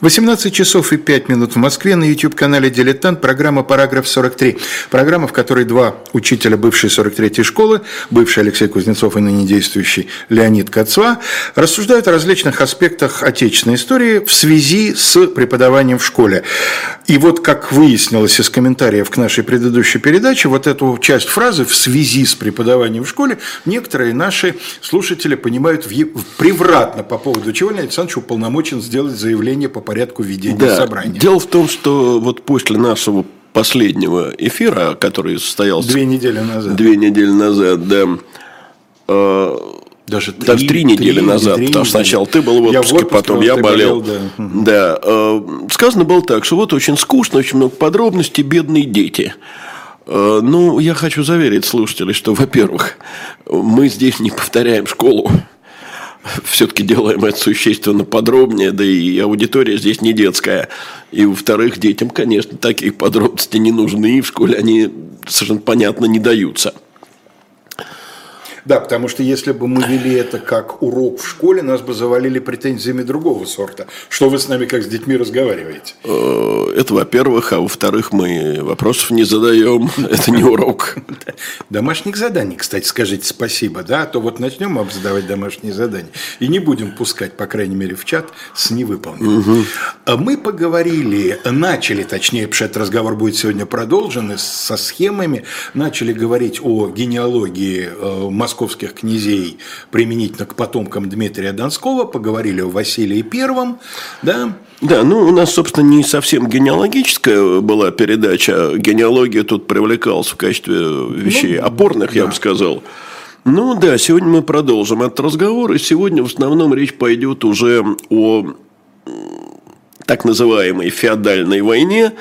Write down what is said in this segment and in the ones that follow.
18 часов и 5 минут в Москве на YouTube-канале «Дилетант» программа «Параграф 43». Программа, в которой два учителя бывшей 43-й школы, бывший Алексей Кузнецов и ныне действующий Леонид Кацва, рассуждают о различных аспектах отечественной истории в связи с преподаванием в школе. И вот, как выяснилось из комментариев к нашей предыдущей передаче, вот эту часть фразы «в связи с преподаванием в школе» некоторые наши слушатели понимают превратно, по поводу чего Леонид Александрович уполномочен сделать заявление по порядку ведения да. собрания. Дело в том, что вот после нашего последнего эфира, который состоялся... Две недели назад. Две недели назад, да. Э, даже три, Даже три недели три, назад, три потому что сначала ты был в отпуске, я в отпуске, потом я болел. болел да. да. Э, сказано было так, что вот очень скучно, очень много подробностей, бедные дети. Э, ну, я хочу заверить слушателей, что, во-первых, мы здесь не повторяем школу все-таки делаем это существенно подробнее, да и аудитория здесь не детская. И, во-вторых, детям, конечно, такие подробности не нужны, и в школе они совершенно понятно не даются. Да, потому что если бы мы вели это как урок в школе, нас бы завалили претензиями другого сорта. Что вы с нами как с детьми разговариваете? Э, это, во-первых, а во-вторых, мы вопросов не задаем. Это не урок. Домашних заданий, кстати, скажите спасибо, да, а то вот начнем мы задавать домашние задания и не будем пускать, по крайней мере, в чат с невыполненным. Угу. Мы поговорили, начали, точнее, потому что этот разговор будет сегодня продолжен, со схемами, начали говорить о генеалогии э, Москвы московских князей применительно к потомкам Дмитрия Донского, поговорили о Василии Первом, да, да, ну у нас, собственно, не совсем генеалогическая была передача. Генеалогия тут привлекалась в качестве вещей ну, опорных, да. я бы сказал. Ну да, сегодня мы продолжим этот разговор, и сегодня в основном речь пойдет уже о так называемой феодальной войне.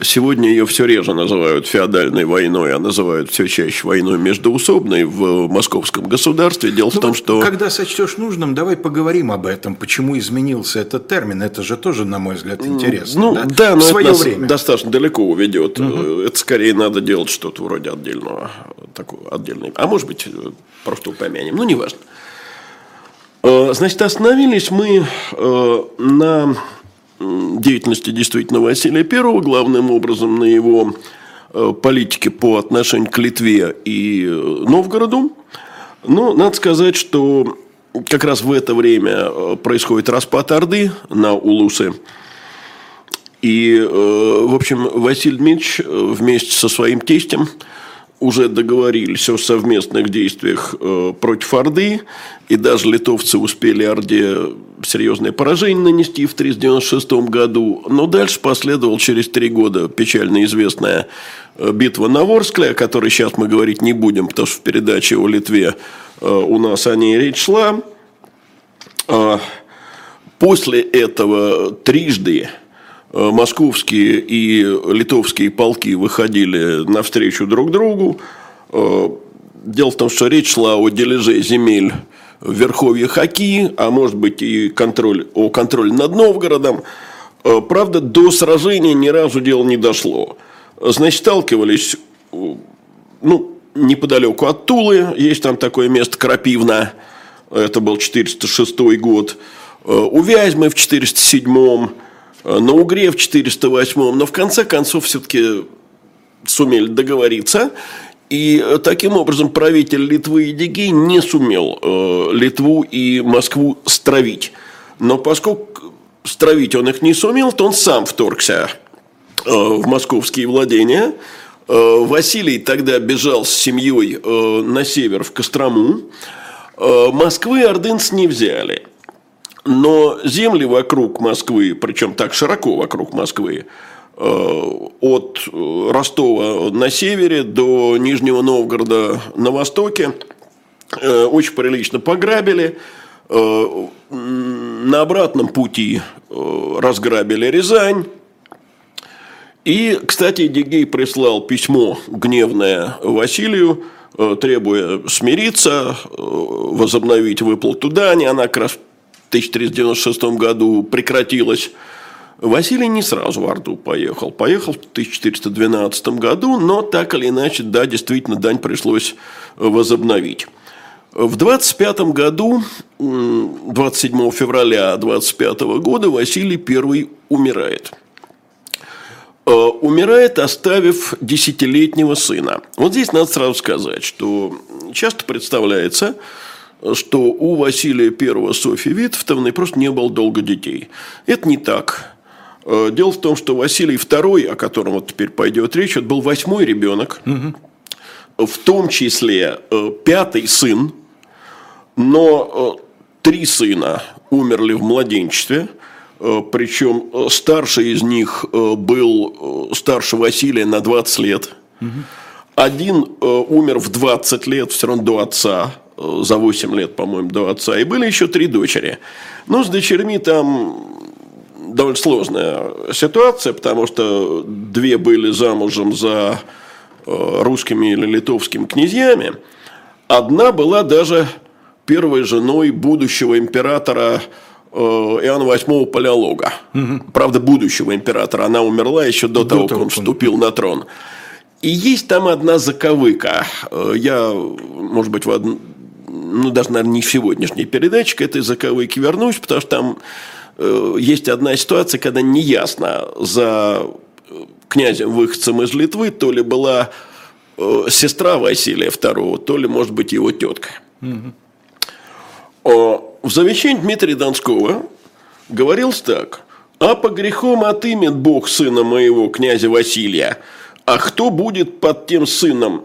Сегодня ее все реже называют феодальной войной, а называют все чаще войной междоусобной в московском государстве. Дело ну, в том, вот что... Когда сочтешь нужным, давай поговорим об этом, почему изменился этот термин. Это же тоже, на мой взгляд, интересно. Ну, да, да но в свое это время. достаточно далеко уведет. Угу. Это скорее надо делать что-то вроде отдельного, такого отдельного. А может быть, просто упомянем. Ну, неважно. Э, значит, остановились мы э, на деятельности действительно Василия I, главным образом на его э, политике по отношению к Литве и э, Новгороду. Но надо сказать, что как раз в это время э, происходит распад Орды на Улусы. И, в общем, Василий Дмитриевич вместе со своим тестем уже договорились о совместных действиях против Орды, и даже литовцы успели Орде серьезное поражение нанести в 396 году. Но дальше последовал через три года печально известная э, битва на Ворскле, о которой сейчас мы говорить не будем, потому что в передаче о Литве э, у нас о ней речь шла. А, после этого трижды э, московские и литовские полки выходили навстречу друг другу. Дело в том, что речь шла о дележе земель в Верховье Хаки, а может быть и контроль, о контроле над Новгородом. Э, правда, до сражения ни разу дело не дошло. Значит, сталкивались э, ну, неподалеку от Тулы, есть там такое место Крапивна, это был 406 год, э, у Вязьмы в 407 на Угре в 408 но в конце концов все-таки сумели договориться и э, таким образом правитель Литвы и Дигей не сумел э, Литву и Москву стравить. Но поскольку стравить он их не сумел, то он сам вторгся э, в московские владения. Э, Василий тогда бежал с семьей э, на север в Кострому. Э, Москвы ордынцы не взяли. Но земли вокруг Москвы, причем так широко вокруг Москвы, Э, от Ростова на севере до Нижнего Новгорода на востоке. Э, очень прилично пограбили. Э, на обратном пути разграбили Рязань. И, кстати, Дигей прислал письмо гневное Василию, требуя смириться, возобновить выплату дани. Она как раз 1396 году прекратилась. Василий не сразу в Орду поехал. Поехал в 1412 году, но так или иначе, да, действительно, дань пришлось возобновить. В 25 году, 27 февраля 25 года, Василий I умирает. Э, умирает, оставив десятилетнего сына. Вот здесь надо сразу сказать, что часто представляется, что у Василия I Софьи Витовны просто не было долго детей. Это не так. Э, дело в том, что Василий II, о котором вот теперь пойдет речь, это был восьмой ребенок, угу. в том числе э, пятый сын, но э, три сына умерли в младенчестве, причем старший из них был старше Василия на 20 лет. Угу. Один умер в 20 лет, все равно до отца, за 8 лет, по-моему, до отца. И были еще три дочери. Но с дочерьми там довольно сложная ситуация, потому что две были замужем за русскими или литовскими князьями. Одна была даже первой женой будущего императора э, Иоанна VIII Палеолога. Угу. Правда, будущего императора. Она умерла еще до, до того, как он вступил на трон. И есть там одна заковыка. Э, я, может быть, в од... ну, даже, наверное, не в сегодняшней передаче к этой заковыке вернусь, потому что там э, есть одна ситуация, когда неясно за князем-выходцем из Литвы то ли была сестра Василия II, то ли, может быть, его тетка. Угу. В завещании Дмитрия Донского говорилось так. «А по грехам отымет Бог сына моего, князя Василия, а кто будет под тем сыном?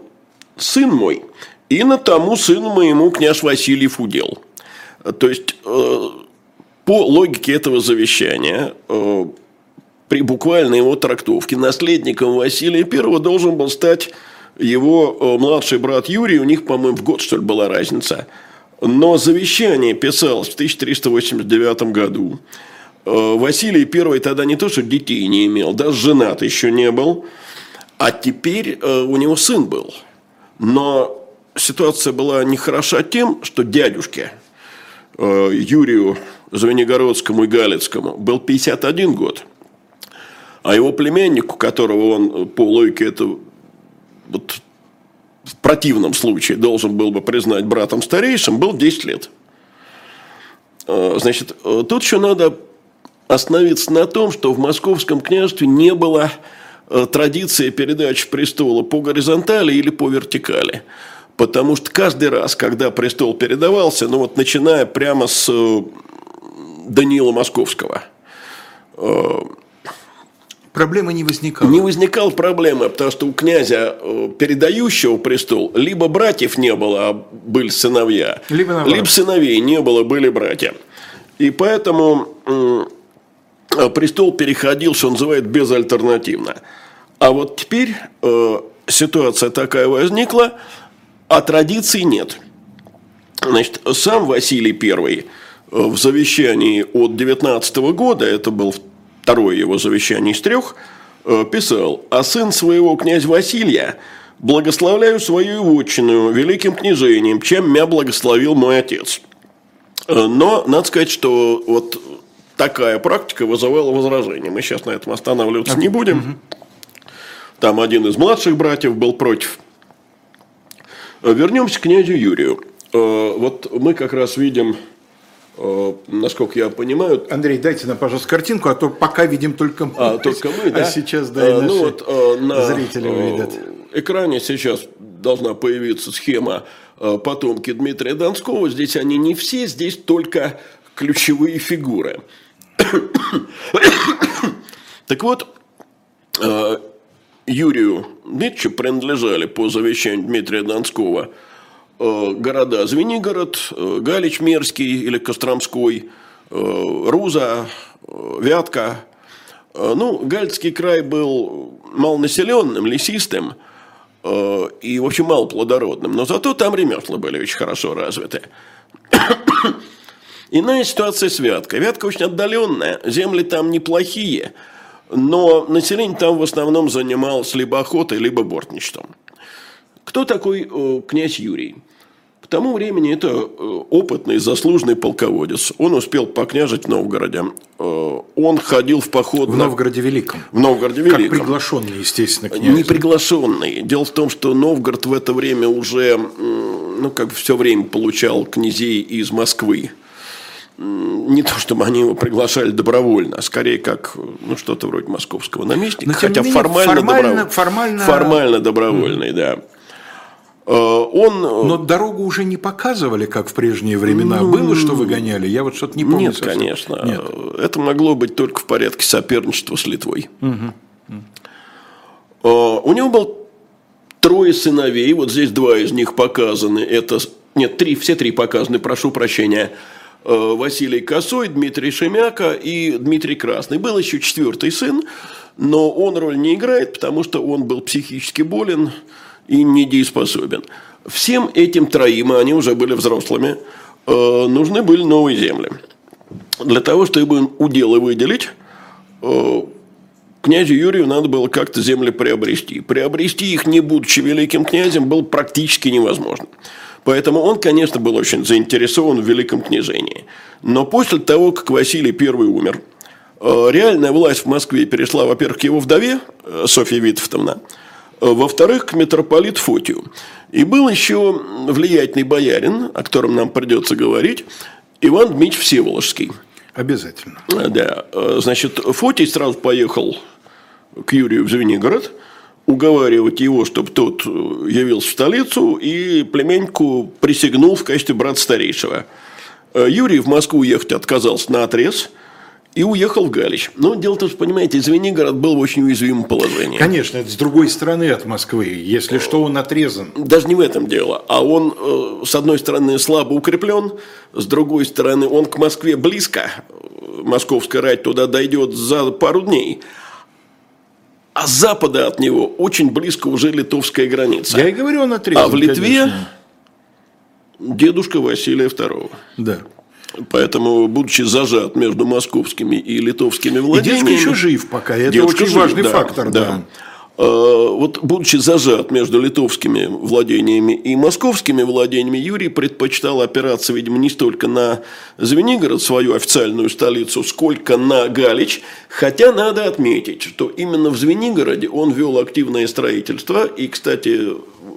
Сын мой, и на тому сыну моему княж Васильев удел». То есть, э, по логике этого завещания, э, при буквальной его трактовке, наследником Василия I должен был стать его э, младший брат Юрий, у них, по-моему, в год, что ли, была разница – но завещание писалось в 1389 году. Василий I тогда не то, что детей не имел, даже женат еще не был, а теперь у него сын был. Но ситуация была нехороша тем, что дядюшке э, Юрию Звенигородскому и Галицкому был 51 год, а его племяннику, которого он по логике это вот в противном случае должен был бы признать братом старейшим, был 10 лет. А, значит, э, тут еще надо остановиться на том, что в московском княжестве не было э, традиции передачи престола по горизонтали или по вертикали. Потому что каждый раз, когда престол передавался, ну вот начиная прямо с э, Даниила Московского, Проблемы не возникало. Не возникал проблемы, потому что у князя, э, передающего престол, либо братьев не было, а были сыновья, либо, либо сыновей не было, были братья. И поэтому э, престол переходил, что называют, безальтернативно. А вот теперь э, ситуация такая возникла, а традиций нет. Значит, сам Василий I в завещании от 19 года, это был второе его завещание из трех, э, писал, «А сын своего князя Василия благословляю свою вотчину великим княжением, чем меня благословил мой отец». Э, но надо сказать, что вот такая практика вызывала возражения. Мы сейчас на этом останавливаться не будем. Там один из младших братьев был против. Э, вернемся к князю Юрию. Вот мы как раз видим Э, насколько я понимаю. Андрей, дайте нам, пожалуйста, картинку, а то пока видим только мы. А, только мы, да? А сейчас, да, и а, ну, вот, э, на зрители увидят. экране сейчас должна появиться схема потомки Дмитрия Донского. Здесь они не все, здесь только ключевые фигуры. так вот, Юрию Дмитриевичу принадлежали по завещанию Дмитрия Донского – Э, города Звенигород, э, Галич Мерский или Костромской, э, Руза, Вятка. Ну, Гальцкий край был малонаселенным, лесистым и, в общем, малоплодородным. Но зато там ремесла были очень хорошо развиты. Иная ситуация с Вяткой. Вятка очень отдаленная, земли там неплохие, но население там в основном занималось либо охотой, либо бортничеством. Кто такой э, князь Юрий? К тому времени это э, опытный, заслуженный полководец. Он успел покняжить в Новгороде. Э, он ходил в поход... В на... Новгороде Великом. В Новгороде Великом. Как приглашенный, естественно, князь. Не приглашенный. Дело в том, что Новгород в это время уже ну, как бы все время получал князей из Москвы. Не то, чтобы они его приглашали добровольно, а скорее как ну, что-то вроде московского наместника. Но, хотя менее, формально, формально, добро... формально... формально добровольный, mm. да. Э, он... Э, Но дорогу уже не показывали, как в прежние времена. Ну, Было, что выгоняли? Я вот что-то не помню. Нет, совсем. конечно. Нет. Это могло быть только в порядке соперничества с Литвой. Угу. У него был трое сыновей, вот здесь два из них показаны. Это, нет, три, все три показаны, прошу прощения. Э, Василий Косой, Дмитрий Шемяка и Дмитрий Красный. Был еще четвертый сын, но он роль не играет, потому что он был психически болен и недееспособен. Всем этим троим, они уже были взрослыми, э, нужны были новые земли. Для того, чтобы им уделы выделить, э, князю Юрию надо было как-то земли приобрести. Приобрести их, не будучи великим князем, было практически невозможно. Поэтому он, конечно, был очень заинтересован в великом княжении. Но после того, как Василий I умер, э, реальная власть в Москве перешла, во-первых, к его вдове, э, Софье Витовтовна, э, во-вторых, к митрополиту Фотию. И был еще влиятельный боярин, о котором нам придется говорить, Иван Дмитриевич Всеволожский. Обязательно. Да. Значит, Фотий сразу поехал к Юрию в Звенигород, уговаривать его, чтобы тот э, явился в столицу, и племяннику присягнул в качестве брата старейшего. Э, Юрий в Москву ехать отказался на отрез и уехал в Галич. Но дело в том, что, понимаете, Звенигород был в очень уязвимом положении. Конечно, это с другой стороны от Москвы. Если что, он отрезан. Даже не в этом дело. А он, э, с одной стороны, слабо укреплен, с другой стороны, он к Москве близко. Московская рать туда дойдет за пару дней а с запада от него очень близко уже литовская граница. Я и говорю, он отрезан. А в Литве конечно. дедушка Василия II. Да. Поэтому, будучи зажат между московскими и литовскими владениями... И дедушка еще жив пока, это очень жив, важный да, фактор. Да. да. Э, вот будучи зажат между литовскими владениями и московскими владениями, Юрий предпочитал опираться, видимо, не столько на Звенигород, свою официальную столицу, сколько на Галич. Хотя надо отметить, что именно в Звенигороде он вел активное строительство. И, кстати,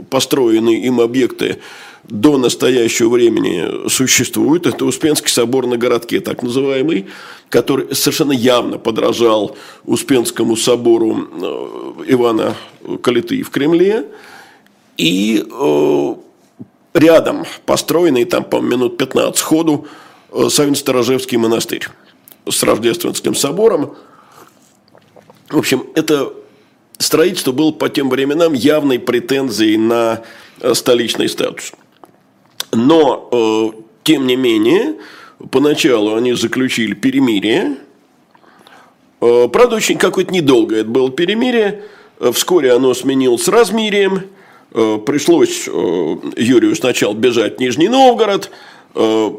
построенные им объекты до настоящего времени существуют. Это Успенский собор на городке, так называемый, который совершенно явно подражал Успенскому собору э, Ивана Калиты в Кремле. И э, рядом построенный, там, по минут 15 ходу, э, Савин-Сторожевский монастырь с Рождественским собором. В общем, это строительство было по тем временам явной претензией на столичный статус. Но, э, тем не менее, поначалу они заключили перемирие. Э, правда, очень какое-то недолгое это было перемирие. Э, вскоре оно сменилось размирием. Э, пришлось э, Юрию сначала бежать в Нижний Новгород. Э,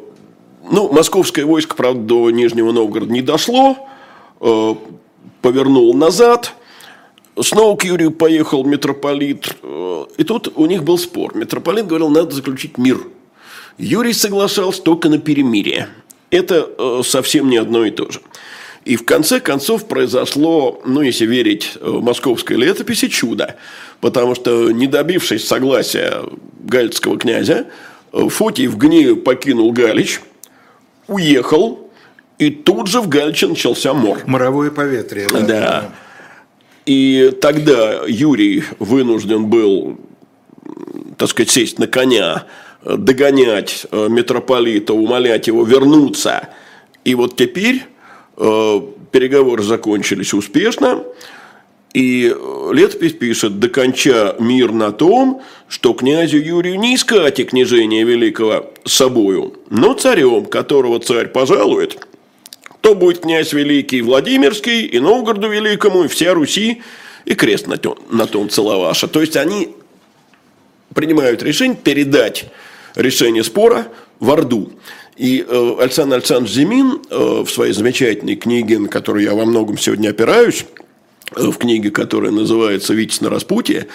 ну, московское войско, правда, до Нижнего Новгорода не дошло. Э, повернул назад – Снова к Юрию поехал митрополит, э, и тут у них был спор. Митрополит говорил, надо заключить мир – Юрий соглашался только на перемирие. Это э, совсем не одно и то же. И в конце концов произошло, ну, если верить э, московской летописи, чудо. Потому что, не добившись согласия галицкого князя, э, Фотий в гневе покинул Галич, уехал, и тут же в Галиче начался мор. Моровое поветрие. Да. да. И тогда Юрий вынужден был, так сказать, сесть на коня догонять э, митрополита, умолять его вернуться. И вот теперь э, переговоры закончились успешно. И э, летопись пишет, доконча мир на том, что князю Юрию не искать и княжения великого собою, но царем, которого царь пожалует, то будет князь великий Владимирский, и Новгороду великому, и вся Руси, и крест на том, на том целоваша. То есть, они принимают решение передать решение спора в Орду. И э, Александр Александрович Зимин э, в своей замечательной книге, на которую я во многом сегодня опираюсь, э, в книге, которая называется «Витязь на распутье»,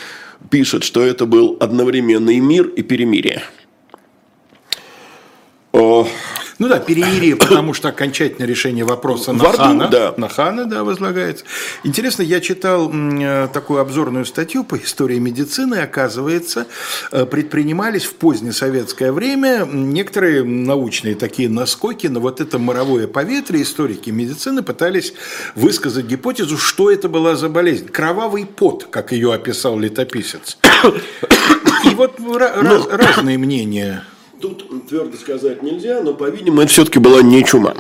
пишет, что это был одновременно и мир, и перемирие. Ну да, перемирие, потому что окончательное решение вопроса на Орду, хана, да. на хана, да, возлагается. Интересно, я читал э, такую обзорную статью по истории медицины, оказывается, э, предпринимались в позднее советское время некоторые научные такие наскоки на вот это моровое поветрие, историки медицины пытались высказать гипотезу, что это была за болезнь. Кровавый пот, как ее описал летописец. И вот ну, разные мнения Тут твердо сказать нельзя, но, по-видимому, это все-таки была не чума.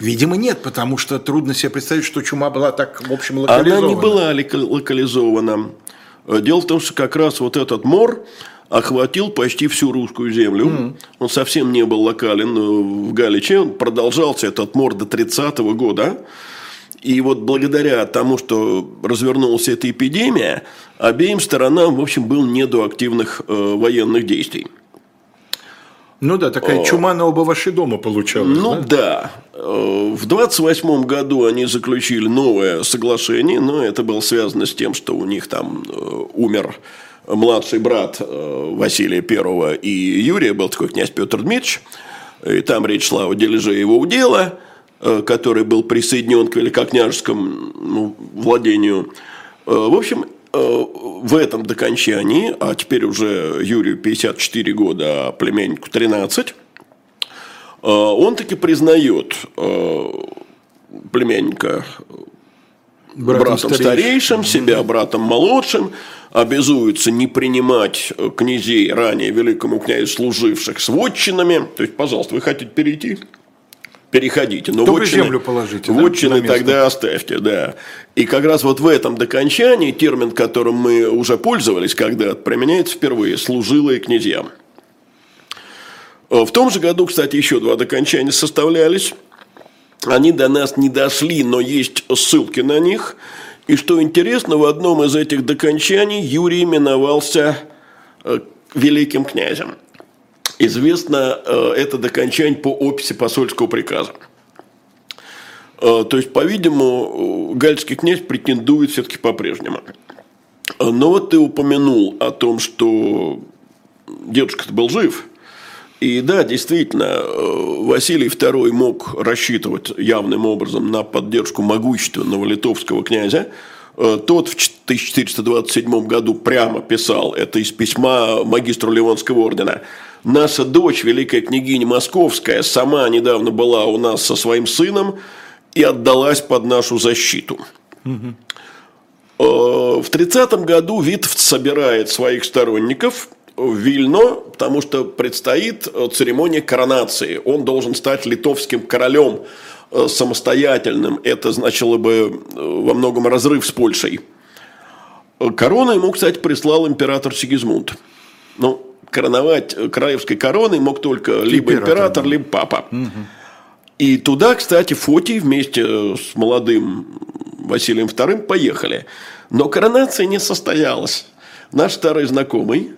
Видимо, нет, потому что трудно себе представить, что чума была так, в общем, локализована. Она не была локализована. Дело в том, что как раз вот этот мор охватил почти всю русскую землю. Mm. Он совсем не был локален в Галиче. Он продолжался этот мор до 30-го года. И вот благодаря тому, что развернулась эта эпидемия, обеим сторонам, в общем, был не до активных э, военных действий. Ну да, такая чума на оба ваши дома получалась. Ну да. да. Э, в 28 году они заключили новое соглашение, но это было связано с тем, что у них там э, умер младший брат э, Василия I и Юрия, был такой князь Петр Дмитриевич. И там речь шла о дележе его удела, который был присоединен к великокняжескому ну, владению. В общем, в этом докончании, а теперь уже Юрию 54 года, а племяннику 13, э, он таки признает э, племянника братом, братом старейшим, старейшим, себя братом молодшим, обязуется не принимать князей, ранее великому князю служивших с вотчинами. То есть, пожалуйста, вы хотите перейти? Переходите. Но Только вотчины, землю положите. Вотчины да, тогда оставьте, да. И как раз вот в этом докончании термин, которым мы уже пользовались когда-то, применяется впервые – служилые князьям. В том же году, кстати, еще два докончания составлялись. Они до нас не дошли, но есть ссылки на них. И что интересно, в одном из этих докончаний Юрий именовался э, великим князем известно э, это докончание по описи посольского приказа. Э, то есть, по-видимому, гальский князь претендует все-таки по-прежнему. Но вот ты упомянул о том, что дедушка-то был жив. И да, действительно, э, Василий II мог рассчитывать явным образом на поддержку могущественного литовского князя. Тот в 1427 году прямо писал это из письма магистру Ливонского ордена – Наша дочь, великая княгиня Московская, сама недавно была у нас со своим сыном и отдалась под нашу защиту. Угу. В 30 году Витовт собирает своих сторонников в Вильно, потому что предстоит э, церемония коронации. Он должен стать литовским королем э, самостоятельным. Это значило бы во многом разрыв с Польшей. Корону ему, кстати, прислал император Сигизмунд. Ну, короновать краевской короной мог только либо император, император либо папа. Угу. И туда, кстати, Фотий вместе с молодым Василием II поехали. Но коронация не состоялась. Наш старый знакомый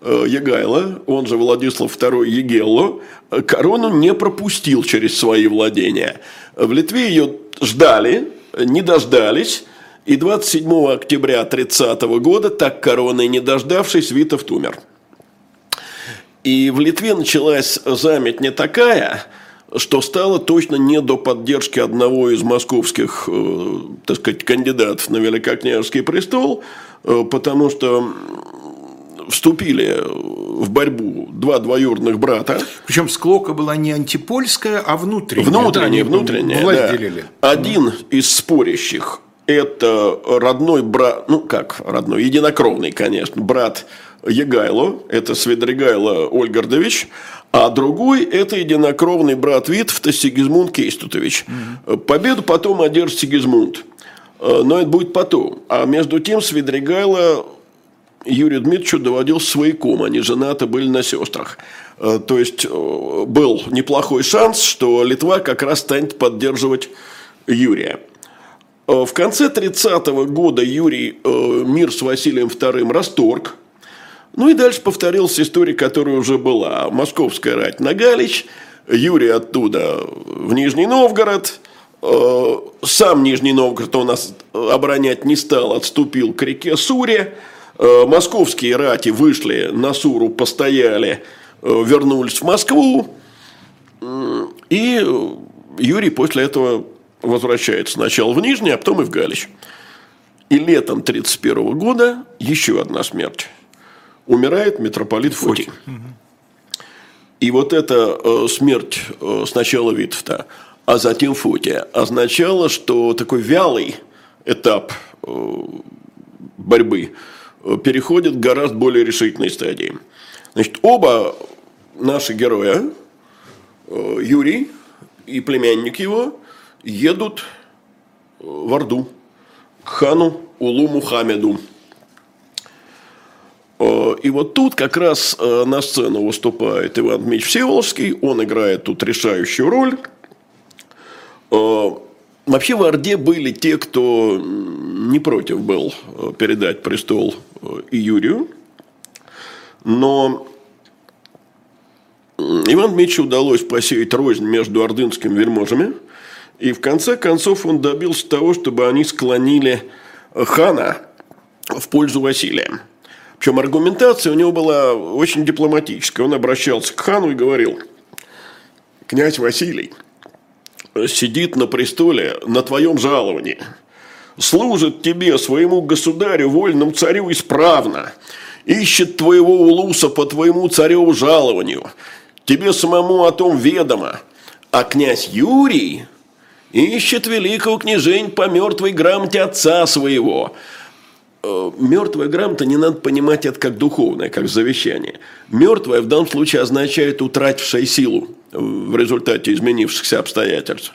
э, Егайло, он же Владислав II Егелло, корону не пропустил через свои владения. В Литве ее ждали, не дождались, и 27 октября 30 года, так короны не дождавшись, Витовт умер. И в Литве началась заметь не такая, что стало точно не до поддержки одного из московских, э, так сказать, кандидатов на великокняжеский престол, э, потому что вступили в борьбу два двоюродных брата. Причем склока была не антипольская, а внутренняя. Внутренняя, да, внутренняя. Власть да. делили. Один из спорящих – это родной брат, ну как родной, единокровный, конечно, брат Егайло, это Свидригайло Ольгардович, а другой – это единокровный брат Витовта Сигизмунд Кейстутович. Угу. Победу потом одержит Сигизмунд. Э, но это будет потом. А между тем Свидригайло Юрию Дмитриевичу доводил свояком. Они женаты были на сестрах. Э, то есть, э, был неплохой шанс, что Литва как раз станет поддерживать Юрия. В конце 30-го года Юрий мир с Василием II расторг – ну и дальше повторилась история, которая уже была. Московская рать на Галич, Юрий оттуда в Нижний Новгород, э, сам Нижний Новгород у нас оборонять не стал, отступил к реке Суре. Э, московские рати вышли на Суру, постояли, э, вернулись в Москву. И Юрий после этого возвращается сначала в Нижний, а потом и в Галич. И летом 1931 года еще одна смерть. Умирает митрополит Фотий. И вот эта э, смерть э, сначала Витовта, а затем Фотия означала, что такой вялый этап э, борьбы переходит к гораздо более решительной стадии. Значит, оба наши героя, Юрий и племянник его, едут в Орду к хану Улу Мухаммеду. Э, и вот тут как раз э, на сцену выступает Иван Дмитриевич Всеволожский, он играет тут решающую роль. Э, вообще в Орде были те, кто не против был передать престол и Юрию, но Иван Дмитриевичу удалось посеять рознь между ордынскими вельможами, и в конце концов он добился того, чтобы они склонили хана в пользу Василия. Причем аргументация у него была очень дипломатическая. Он обращался к хану и говорил, князь Василий сидит на престоле на твоем жаловании, служит тебе, своему государю, вольному царю исправно, ищет твоего улуса по твоему цареву жалованию, тебе самому о том ведомо, а князь Юрий ищет великого княжень по мертвой грамоте отца своего – мертвая грамота не надо понимать это как духовное, как завещание. Мертвая в данном случае означает утратившая силу в результате изменившихся обстоятельств.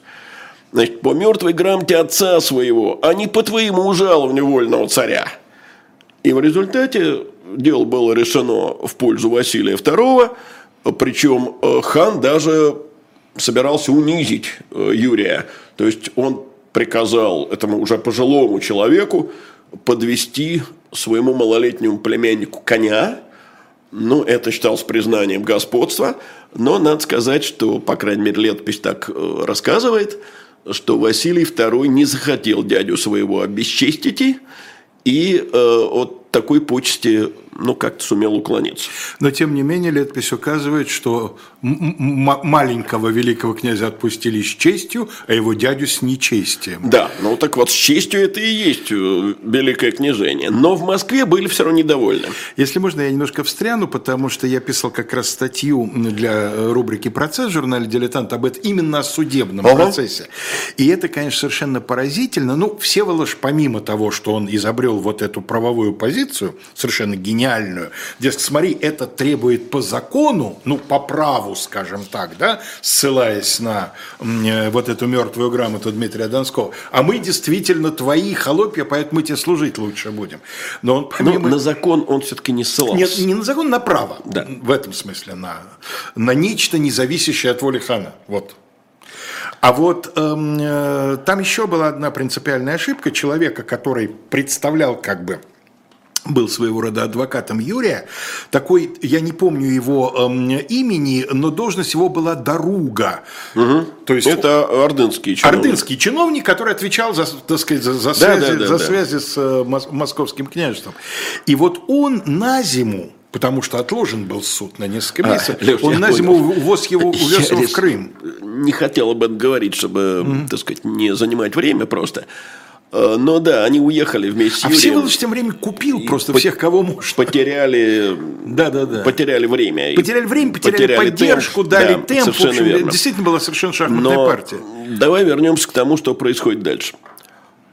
Значит, по мертвой грамоте отца своего, а не по твоему жалованию вольного царя. И в результате дело было решено в пользу Василия II, причем э, хан даже собирался унизить э, Юрия. То есть он приказал этому уже пожилому человеку подвести своему малолетнему племяннику коня. Ну, это считалось признанием господства. Но надо сказать, что, по крайней мере, летопись так э, рассказывает, что Василий II не захотел дядю своего обесчестить и э, от такой почести ну, как-то сумел уклониться. Но, тем не менее, летопись указывает, что маленького великого князя отпустили с честью, а его дядю с нечестием. Да, ну так вот, с честью это и есть э, великое княжение. Но в Москве были все равно недовольны. Если можно, я немножко встряну, потому что я писал как раз статью для э, рубрики «Процесс» в журнале «Дилетант» об этом, именно о судебном ага. процессе. И это, конечно, совершенно поразительно. Ну, Всеволож, помимо того, что он изобрел вот эту правовую позицию, совершенно гениально, гениальную. Дескать, смотри, это требует по закону, ну, по праву, скажем так, да, ссылаясь на э, вот эту мертвую грамоту Дмитрия Донского. А мы действительно твои холопья, поэтому мы тебе служить лучше будем. Но он помимо... Но на закон он все-таки не ссылался. Нет, не на закон, на право. Да. В этом смысле, на, на нечто, не зависящее от воли хана. Вот. А вот эм, э, там еще была одна принципиальная ошибка человека, который представлял как бы был своего рода адвокатом Юрия. Такой, я не помню его эм, имени, но должность его была Даруга. Угу. То есть, Это ордынский чиновник. Ордынский чиновник, который отвечал за, так сказать, за, за, связи, да, да, за да. связи с э, московским княжеством. И вот он на зиму, потому что отложен был суд на несколько а, месяцев. А, Леш, он на зиму увоз его, увез его в Крым. Не хотел об этом говорить, чтобы, mm так сказать, не занимать время просто. Но да, они уехали вместе с а Юрием. А Всеволодович тем временем купил просто по- всех, кого может. Потеряли, да, да, да. потеряли время. Потеряли время, потеряли, потеряли поддержку, темп. дали да, темп. Совершенно в общем, верно. Действительно была совершенно шахматная Но партия. Давай вернемся к тому, что происходит дальше.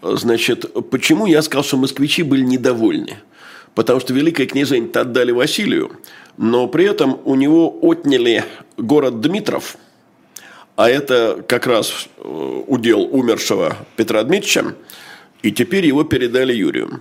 Значит, почему я сказал, что москвичи были недовольны? Потому что Великое княжение отдали Василию, но при этом у него отняли город Дмитров, а это как раз э, удел умершего Петра Дмитриевича, и теперь его передали Юрию.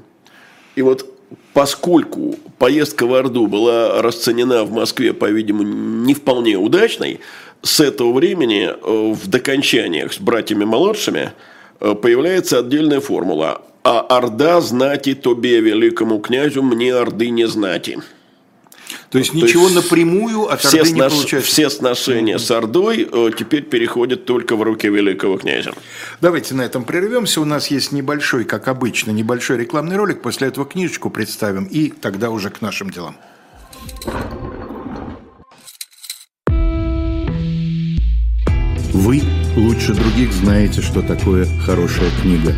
И вот поскольку поездка в Орду была расценена в Москве, по-видимому, не вполне удачной, с этого времени э, в докончаниях с братьями молодшими э, появляется отдельная формула. А Орда знати тобе, великому князю, мне Орды не знати. То есть ничего То есть напрямую от все Орды не получается. Все сношения с Ордой э, теперь переходят только в руки великого князя. Давайте на этом прервемся. У нас есть небольшой, как обычно, небольшой рекламный ролик. После этого книжечку представим и тогда уже к нашим делам. Вы лучше других знаете, что такое хорошая книга.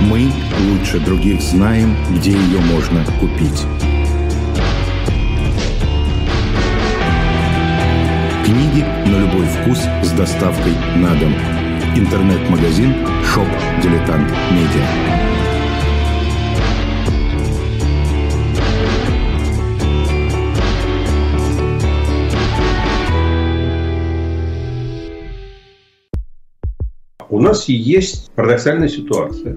Мы лучше других знаем, где ее можно купить. Книги на любой вкус с доставкой на дом. Интернет-магазин «Shop Diletant Media». У нас есть парадоксальная ситуация.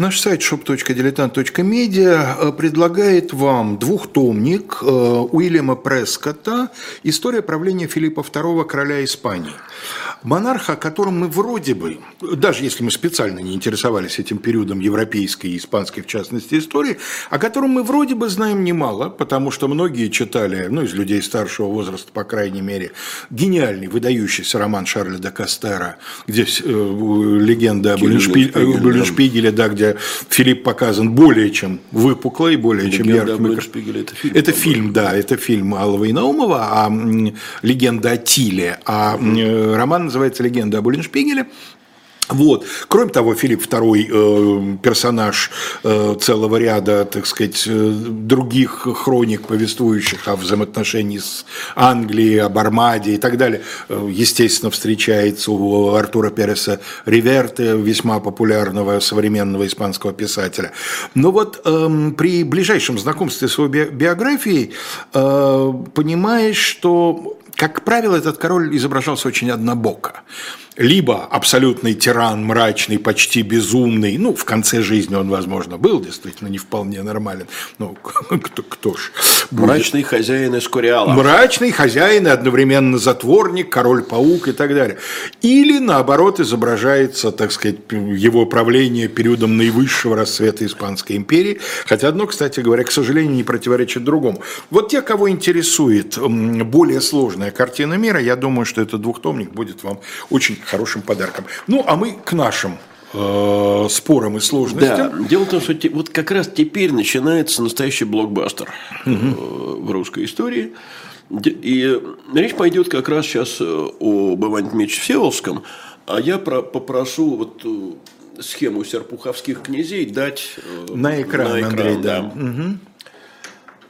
Наш сайт shop.diletant.media э, предлагает вам двухтомник э, Уильяма Прескота «История правления Филиппа II, короля Испании». Монарха, о котором мы вроде бы, даже если мы специально не интересовались этим периодом европейской и испанской, в частности, истории, о котором мы вроде бы знаем немало, потому что многие читали, ну, из людей старшего возраста, по крайней мере, гениальный, выдающийся роман Шарля де Кастера, где э, легенда об Уллиншпигеле, да, где Филипп показан более чем выпукло и более легенда чем ярко. это фильм. Это фильм, да, это фильм Аллова и Наумова, а легенда о Тиле, а роман называется «Легенда об Уллиншпигеле». Вот. Кроме того, Филипп II э, персонаж э, целого ряда, так сказать, э, других хроник, повествующих о взаимоотношении с Англией, об Армаде и так далее. Э, естественно, встречается у Артура Переса Риверте, весьма популярного современного испанского писателя. Но вот э, при ближайшем знакомстве с его биографией э, понимаешь, что как правило, этот король изображался очень однобоко либо абсолютный тиран, мрачный, почти безумный, ну, в конце жизни он, возможно, был действительно не вполне нормален, ну, кто, кто ж. Будет. Мрачный хозяин Эскориала. Мрачный хозяин и одновременно затворник, король-паук и так далее. Или, наоборот, изображается, так сказать, его правление периодом наивысшего расцвета Испанской империи, хотя одно, кстати говоря, к сожалению, не противоречит другому. Вот те, кого интересует более сложная картина мира, я думаю, что этот двухтомник будет вам очень хорошим подарком. Ну, а мы к нашим э, спорам и сложностям. Да, дело в том, что вот как раз теперь начинается настоящий блокбастер угу. в русской истории. И речь пойдет как раз сейчас э, об Иване Дмитриевиче Всеволжском, а я про, попрошу вот схему серпуховских князей дать на экран, на экран Андрей, да. да. Угу.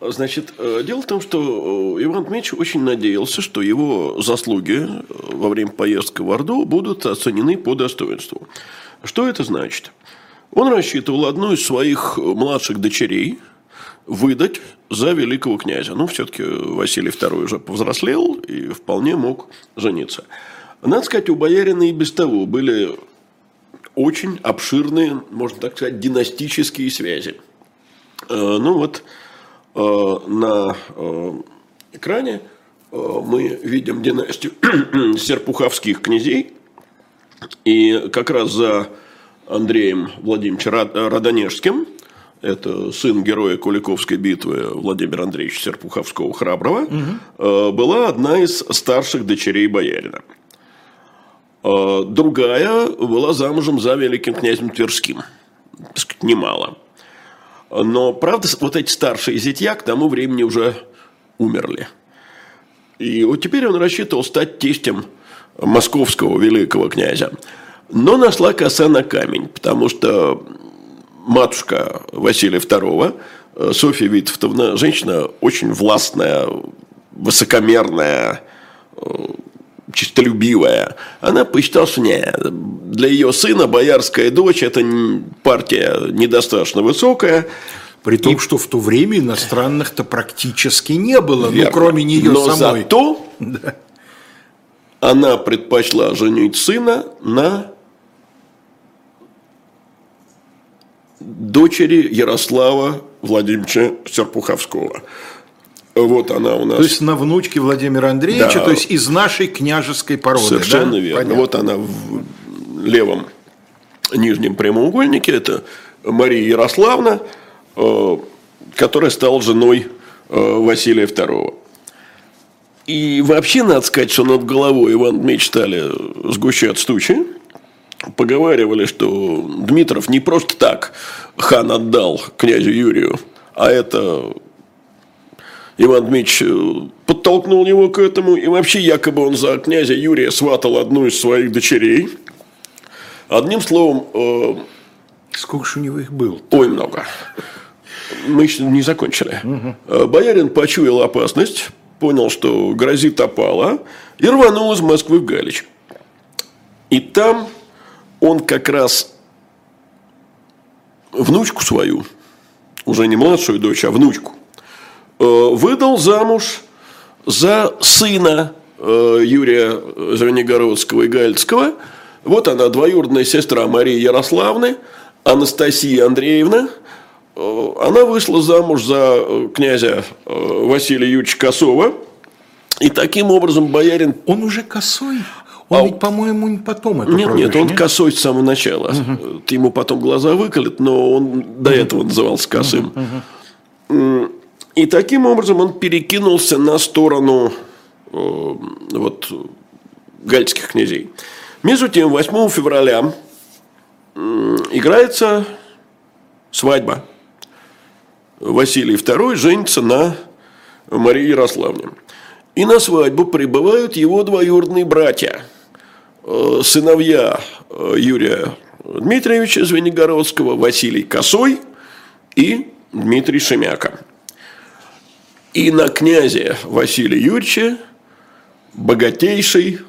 Значит, э, дело в том, что э, Иван Дмитриевич очень надеялся, что его заслуги э, во время поездки в Орду будут оценены по достоинству. Что это значит? Он рассчитывал одну из своих младших дочерей выдать за великого князя. Ну, все-таки Василий II уже повзрослел и вполне мог жениться. Надо сказать, у боярина и без того были очень обширные, можно так сказать, династические связи. Ну вот, на э, экране э, мы видим династию серпуховских князей. И как раз за Андреем Владимировичем Родонежским, это сын героя Куликовской битвы Владимира Андреевича Серпуховского Храброго, угу. была одна из старших дочерей боярина. Другая была замужем за великим князем Тверским. Немало. Но, правда, вот эти старшие зятья к тому времени уже умерли. И вот теперь он рассчитывал стать тестем московского великого князя. Но нашла коса на камень, потому что матушка Василия II, Софья Витовтовна, женщина очень властная, высокомерная, чистолюбивая, она посчитала, что не, для ее сына боярская дочь – это партия недостаточно высокая, при том, и... что в то время иностранных-то практически не было, ну, Верно. ну, кроме нее Но самой. зато да. она предпочла женить сына на дочери Ярослава Владимировича Серпуховского. Вот она у нас. То есть на внучке Владимира Андреевича, Да. то есть из нашей княжеской породы. Совершенно да? верно. Понятно. Вот она в левом нижнем прямоугольнике. Это Мария Ярославна, э, которая стала женой э, Василия II. И вообще, надо сказать, что над головой Иван Дмитрич стали сгущаться тучи. Поговаривали, что Дмитров не просто так хан отдал князю Юрию, а это Иван Дмитрич э, подтолкнул его к этому, и вообще якобы он за князя Юрия сватал одну из своих дочерей. Одним словом, э, Сколько же у него их было? ой, много. Мы еще не закончили. Э, Боярин почуял опасность, понял, что грозит опала, и рванул из Москвы в Галич. И там он как раз внучку свою, уже не младшую дочь, а внучку, выдал замуж за сына э, Юрия Звенигородского и Гальцкого. Вот она, двоюродная сестра Марии Ярославны, Анастасия Андреевна. Э, Она вышла замуж за э, князя э, Василия Юрьевича Косова. И таким образом боярин Он уже косой? Он А- ведь, по-моему, не потом это нет, нет, он косой с самого начала. Ты ему потом глаза выколет, но он до этого назывался косым. М, И таким образом он перекинулся на сторону э, вот, гальских князей. Между тем, 8 февраля м, играется свадьба. Василий II женится на Марии Ярославне. И на свадьбу прибывают его двоюродные братья – э, сыновья э, Юрия Дмитриевича Звенигородского, Василий Косой и Дмитрий Шемяка. И на князе Василия Юрьевича богатейший,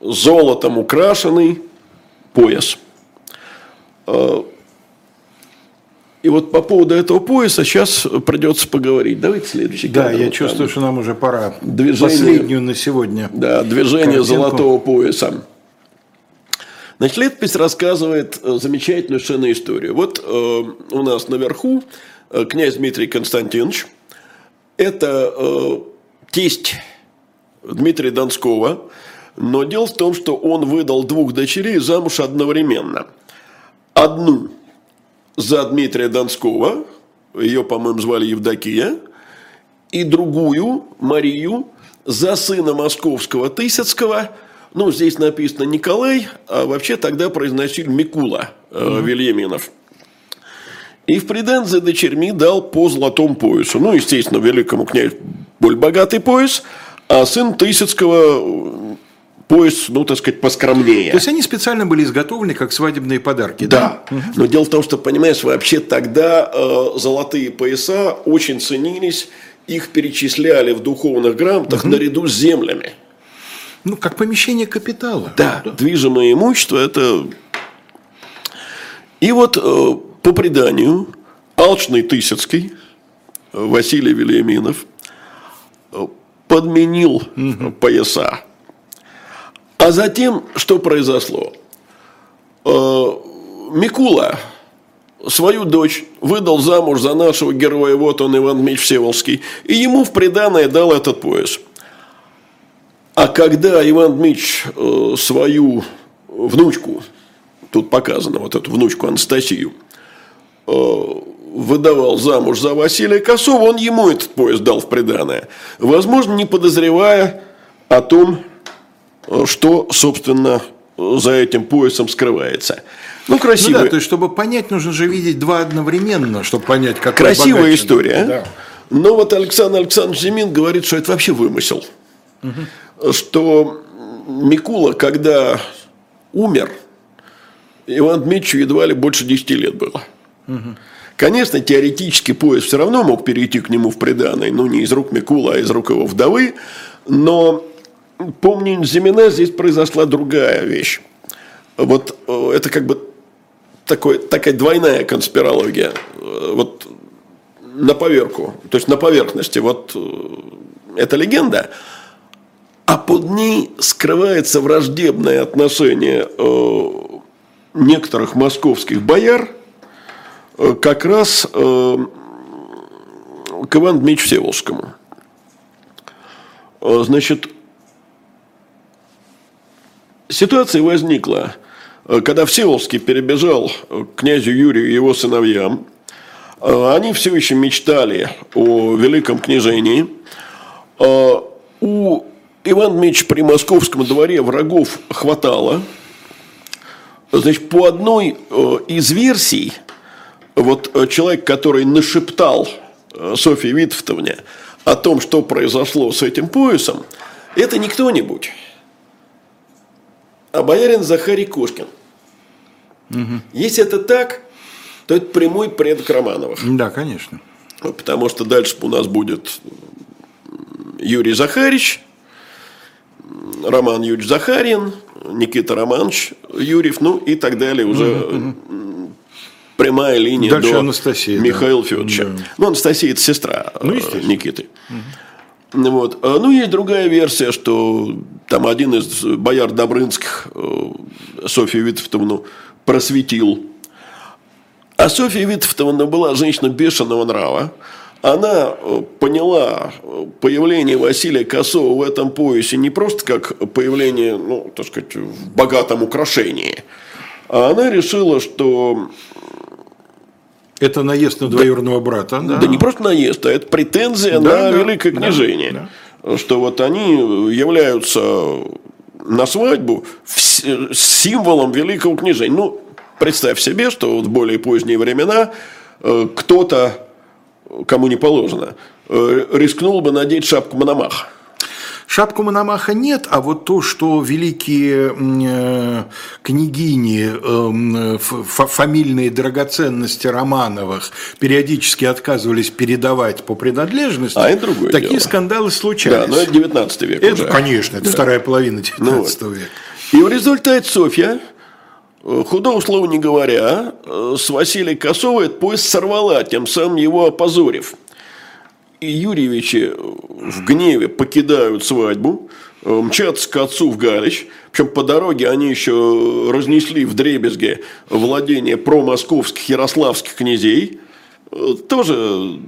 золотом украшенный пояс. Э, И вот по поводу этого пояса сейчас придется поговорить. Давайте следующий Да, кадр. я Вот чувствую, что нам уже пора Движение. последнюю на сегодня. Да, движение Картинку. золотого пояса. Значит, летопись рассказывает э, замечательную совершенно историю. Вот э, у нас наверху э, князь Дмитрий Константинович. Это э, тесть Дмитрия Донского. Но дело в том, что он выдал двух дочерей замуж одновременно. Одну за Дмитрия Донского, ее, по-моему, звали Евдокия, и другую, Марию, за сына московского Тысяцкого, ну, здесь написано Николай, а вообще тогда произносили Микула э, Вильяминов. И в придан за дочерьми дал по золотому поясу. Ну, естественно, великому князю более богатый пояс, а сын Тысяцкого э, пояс, ну, так сказать, поскромнее. То есть они специально были изготовлены как свадебные подарки, Да. Но дело в том, что, понимаешь, вообще тогда э, золотые пояса очень ценились, их перечисляли в духовных грамотах наряду с землями. Ну, как помещение капитала. Да, движимое имущество это. И вот э, по преданию Алчный Тысяцкий э, Василий Вильяминов э, подменил э, пояса. А затем что произошло? Микула свою дочь выдал замуж за нашего героя, вот он Иван Дмитриевич Всеволжский, и ему в приданное дал этот пояс. А когда Иван Дмитриевич свою внучку, тут показано вот эту внучку Анастасию, выдавал замуж за Василия Косова, он ему этот пояс дал в приданное. Возможно, не подозревая о том, э, что, собственно, э, за этим поясом скрывается. Ну, Ну красиво. да, то есть, чтобы понять, нужно же видеть два одновременно, чтобы понять, как Красивая история. а? Но вот Александр Александрович Зимин говорит, что это вообще вымысел. Что Микула, когда умер, Иван Дмитриевичу едва ли больше 10 лет было. Конечно, теоретически пояс все равно мог перейти к нему в приданное, ну не из рук Микула, а из рук его вдовы, но по мнению Зимина здесь произошла другая вещь. Вот э, это как бы такой, такая двойная конспирология. Э, Вот на поверку, то есть на поверхности вот э, эта легенда, а под ней скрывается враждебное отношение некоторых московских бояр как раз э, к Ивану Дмитриевичу Всеволжскому. Значит, ситуация возникла, когда Всеволжский перебежал к князю Юрию и его сыновьям. Они все еще мечтали о великом княжении. У Ивана Дмитриевича при московском дворе врагов хватало. Значит, по одной из версий, вот человек, который нашептал Софье Витовтовне о том, что произошло с этим поясом, это не кто-нибудь, а боярин Захарий Кошкин. Угу. Если это так, то это прямой предок Романовых. Да, конечно. Потому что дальше у нас будет Юрий Захарич, Роман Юрьевич Захарин, Никита Романович Юрьев, ну и так далее уже угу, прямая линия Дальше до Анастасия, Михаила да. Федоровича. Да. Ну, Анастасия – это сестра ну, Никиты. Угу. Вот. А, ну, есть другая версия, что там один из бояр Добрынских Софью Витовтовну просветил. А Софья Витовтовна была женщина бешеного нрава. Она поняла появление Василия Косова в этом поясе не просто как появление, ну, так сказать, в богатом украшении, а она решила, что это наезд на двоюродного брата, да? Да не просто наезд, а это претензия да, на да, великое княжение. Да, да. Что вот они являются на свадьбу символом великого княжения. Ну, представь себе, что вот в более поздние времена э, кто-то, кому не положено, э, рискнул бы надеть шапку Мономаха. Шапку Мономаха нет, а вот то, что великие э, княгини, э, фамильные драгоценности Романовых периодически отказывались передавать по принадлежности, а это другое такие дело. скандалы случались. Да, но это 19 век Это, уже. конечно, это да. вторая половина 19 ну, века. И в результате Софья, э, худого слова не говоря, э, с Василием Косовой этот поезд сорвала, тем самым его опозорив – Юрьевичи в гневе покидают свадьбу, э, мчатся к отцу в Галич. Причем по дороге они еще разнесли в Дребезге владение промосковских ярославских князей. Э, тоже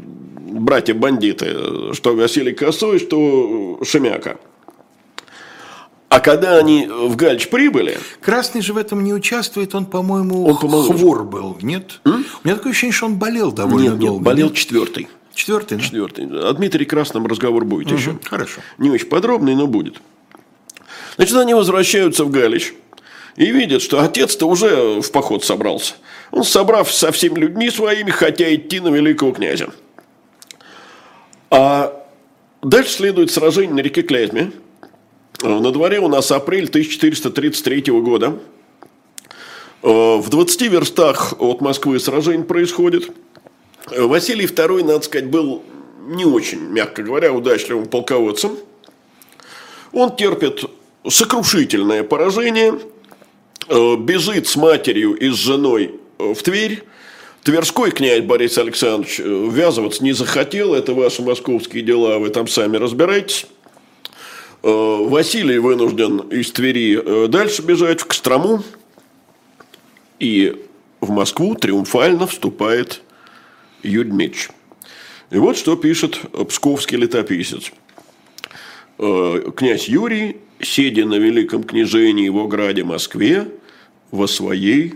братья-бандиты, что Василий Косой, что Шемяка. А когда они в Галич прибыли... Красный же в этом не участвует, он, по-моему, он хвор был, нет? М? У меня такое ощущение, что он болел довольно нет, долго. Нет, болел нет? четвертый. Четвертый? Да? Четвертый. О Дмитрии Красном разговор будет угу, еще. Хорошо. Не очень подробный, но будет. Значит, они возвращаются в Галич и видят, что отец-то уже в поход собрался. Он, собрав со всеми людьми своими, хотя идти на великого князя. А дальше следует сражение на реке Клязьме. На дворе у нас апрель 1433 года. В 20 верстах от Москвы сражение происходит – Василий II, надо сказать, был не очень, мягко говоря, удачливым полководцем. Он терпит сокрушительное поражение, э, бежит с матерью и с женой э, в Тверь. Тверской князь Борис Александрович э, ввязываться не захотел, это ваши московские дела, вы там сами разбирайтесь. Василий вынужден из Твери дальше бежать в Кострому, и в Москву триумфально вступает Дмитриевич. И вот что пишет псковский летописец. «Э, князь Юрий, сидя на великом княжении в ограде Москве, во своей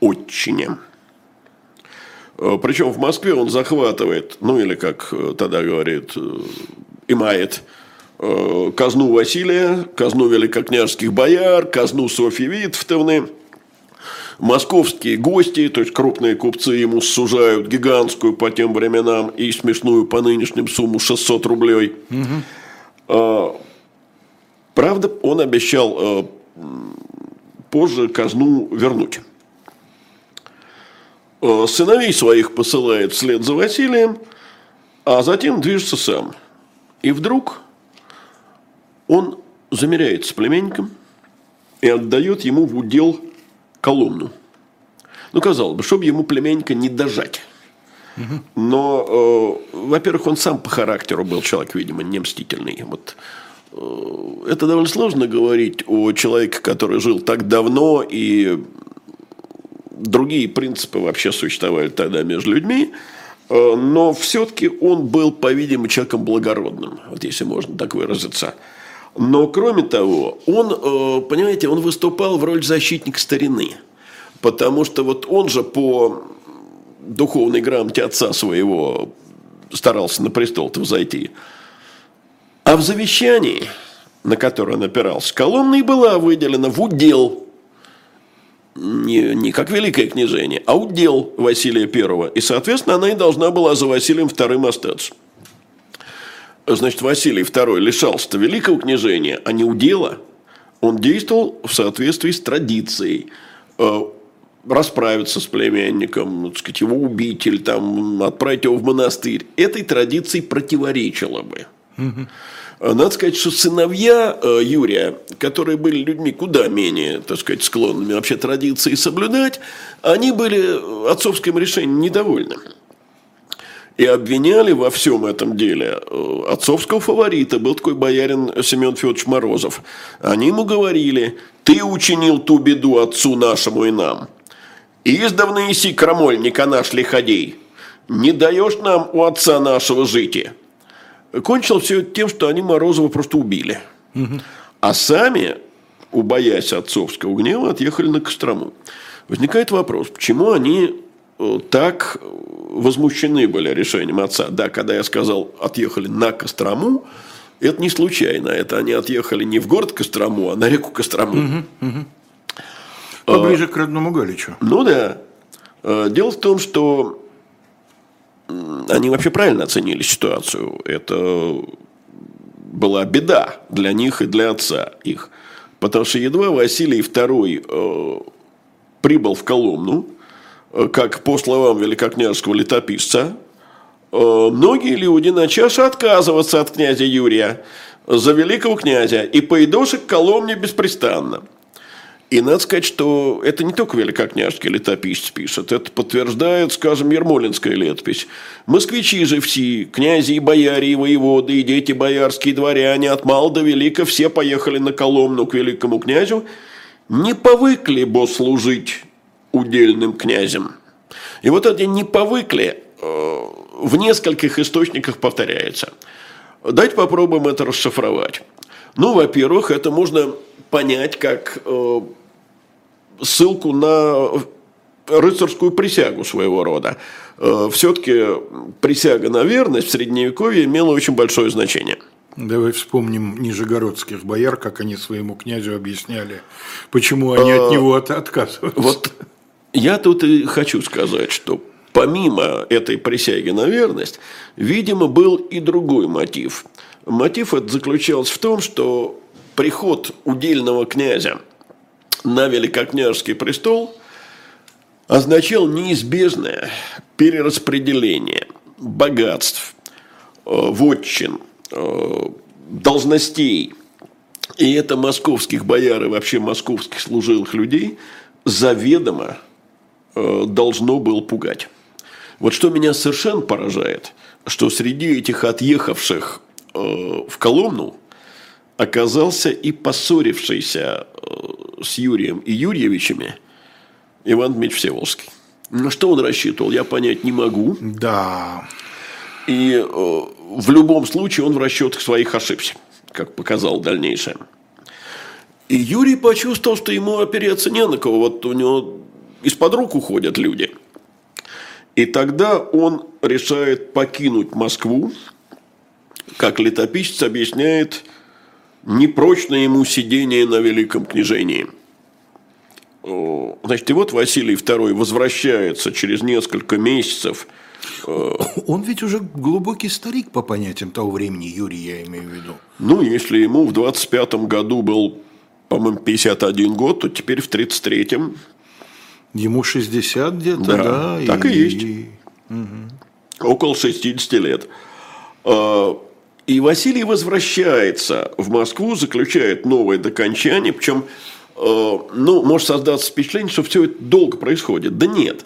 отчине. Э, Причем в Москве он захватывает, ну или как тогда говорит, э, имает казну Василия, казну великокняжских бояр, казну Софьи Витовны – Московские гости, то есть крупные купцы ему сужают гигантскую по тем временам и смешную по нынешним сумму 600 рублей. Угу. Правда, он обещал а, позже казну вернуть. А, сыновей своих посылает вслед за Василием, а затем движется сам. И вдруг он замеряется с племенником и отдает ему в удел Коломну. Ну, казалось бы, чтобы ему племянника не дожать. Но, э, во-первых, он сам по характеру был человек, видимо, не мстительный. Вот, э, это довольно сложно говорить о человеке, который жил так давно, и другие принципы вообще существовали тогда между людьми. Э, но все-таки он был, по-видимому, человеком благородным, вот если можно так выразиться. Но кроме того, он, э, понимаете, он выступал в роли защитника старины. Потому что вот он же по духовной грамоте отца своего старался на престол-то взойти. А в завещании, на которое он опирался, Коломна была выделена в удел не, не как великое княжение, а удел Василия Первого. И, соответственно, она и должна была за Василием Вторым остаться. Значит, Василий Второй лишался-то великого княжения, а не удела. Он действовал в соответствии с традицией. Э, расправиться с племянником, так сказать, его убить или там, отправить его в монастырь. Этой традиции противоречило бы. Угу. Надо сказать, что сыновья э, Юрия, которые были людьми куда менее, так сказать, склонными вообще традиции соблюдать, они были отцовским решением недовольны. И обвиняли во всем этом деле э, отцовского фаворита, был такой боярин Семен Федорович Морозов. Они ему говорили, ты учинил ту беду отцу нашему и нам. Издавна иси крамольника наш лиходей, не даешь нам у отца нашего жития. Кончилось все тем, что они Морозова просто убили. Угу. А сами, убоясь отцовского гнева, отъехали на Кострому. Возникает вопрос, почему они так возмущены были решением отца. Да, когда я сказал, отъехали на Кострому, это не случайно. Это они отъехали не в город Кострому, а на реку Кострому. Угу, угу. Поближе а, к родному Галичу. Ну да. А, дело в том, что они вообще правильно оценили ситуацию. Это была беда для них и для отца их. Потому что едва Василий II э, прибыл в Коломну, как по словам великокняжеского летописца, э, многие люди начали отказываться от князя Юрия за великого князя и поедоши к Коломне беспрестанно – и надо сказать, что это не только великокняжский летописец пишет, это подтверждает, скажем, Ермолинская летопись. Москвичи же все, князи и бояре, и воеводы, и дети боярские, и дворяне, от мала до велика, все поехали на Коломну к великому князю, не повыкли бо служить удельным князем. И вот это не повыкли э, в нескольких источниках повторяется. Давайте попробуем это расшифровать. Ну, во-первых, это можно понять как э, ссылку на рыцарскую присягу своего рода. Э, Все-таки присяга на верность в Средневековье имела очень большое значение. Давай вспомним нижегородских бояр, как они своему князю объясняли, почему они от него от, отказываются. Вот я тут и хочу сказать, что помимо этой присяги на верность, видимо, был и другой мотив. Мотив этот заключался в том, что приход удельного князя – на великокняжеский престол означал неизбежное перераспределение богатств, э, вотчин, э, должностей. И это московских бояр и вообще московских служилых людей заведомо должно было пугать. Вот что меня совершенно поражает, что среди этих отъехавших в Коломну оказался и поссорившийся с Юрием и Юрьевичами Иван Дмитриевич Всеволжский. На что он рассчитывал, я понять не могу. Да. И э, в любом случае он в расчетах своих ошибся, как показал дальнейшее. И Юрий почувствовал, что ему опереться не на кого. Вот у него из-под рук уходят люди. И тогда он решает покинуть Москву, как летописец объясняет, непрочно ему сидение на великом княжении. Значит, и вот Василий II возвращается через несколько месяцев. Э, Он ведь уже глубокий старик по понятиям того времени, Юрий, я имею в виду. Ну, если ему в 25-м году был, по-моему, 51 год, то теперь в 33-м. Ему 60 где-то, да? да так и, и есть. Угу. Около 60 лет. Э, и Василий возвращается в Москву, заключает новое докончание, причем, э, ну, может создаться впечатление, что все это долго происходит. Да нет.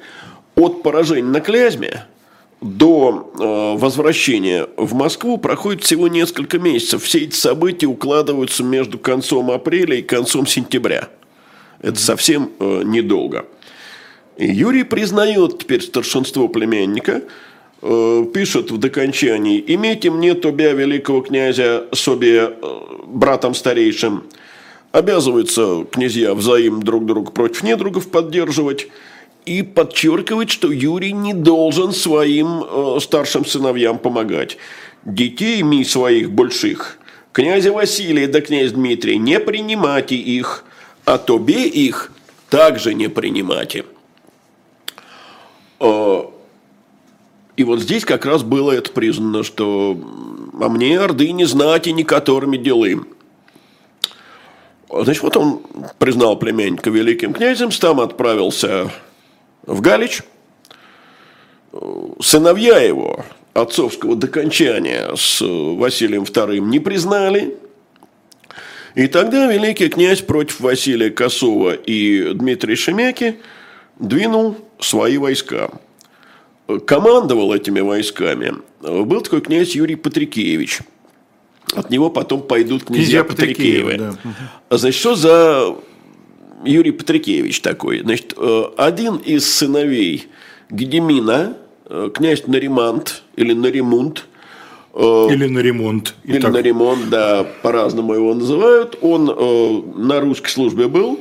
От поражения на Клязьме до э, возвращения в Москву проходит всего несколько месяцев. Все эти события укладываются между концом апреля и концом сентября. Это совсем э, недолго. И Юрий признает теперь старшинство племянника – э, пишет в докончании, «Имейте мне тобя, великого князя, себе э, братом старейшим, обязываются князья взаим друг друга против недругов поддерживать, и подчеркивает, что Юрий не должен своим э, старшим сыновьям помогать. Детей ми своих больших, князя Василия да князь Дмитрий, не принимайте их, а тобе их также не принимайте. Э, и вот здесь как раз было это признано, что а мне орды не знать и ни которыми делаем. Значит, вот он признал племянника великим князем, сам отправился в Галич. Сыновья его отцовского докончания с Василием II не признали. И тогда великий князь против Василия Косова и Дмитрия Шемяки двинул свои войска. Командовал этими войсками был такой князь Юрий Патрикеевич. От него потом пойдут князья, князья Патрикеевы. Да. А значит, что за Юрий Патрикевич такой. Значит, э, один из сыновей Гедемина, э, князь Наримант или Наримунт, э, или на ремонт. Или так... на ремонт, да, по-разному его называют. Он на русской службе был.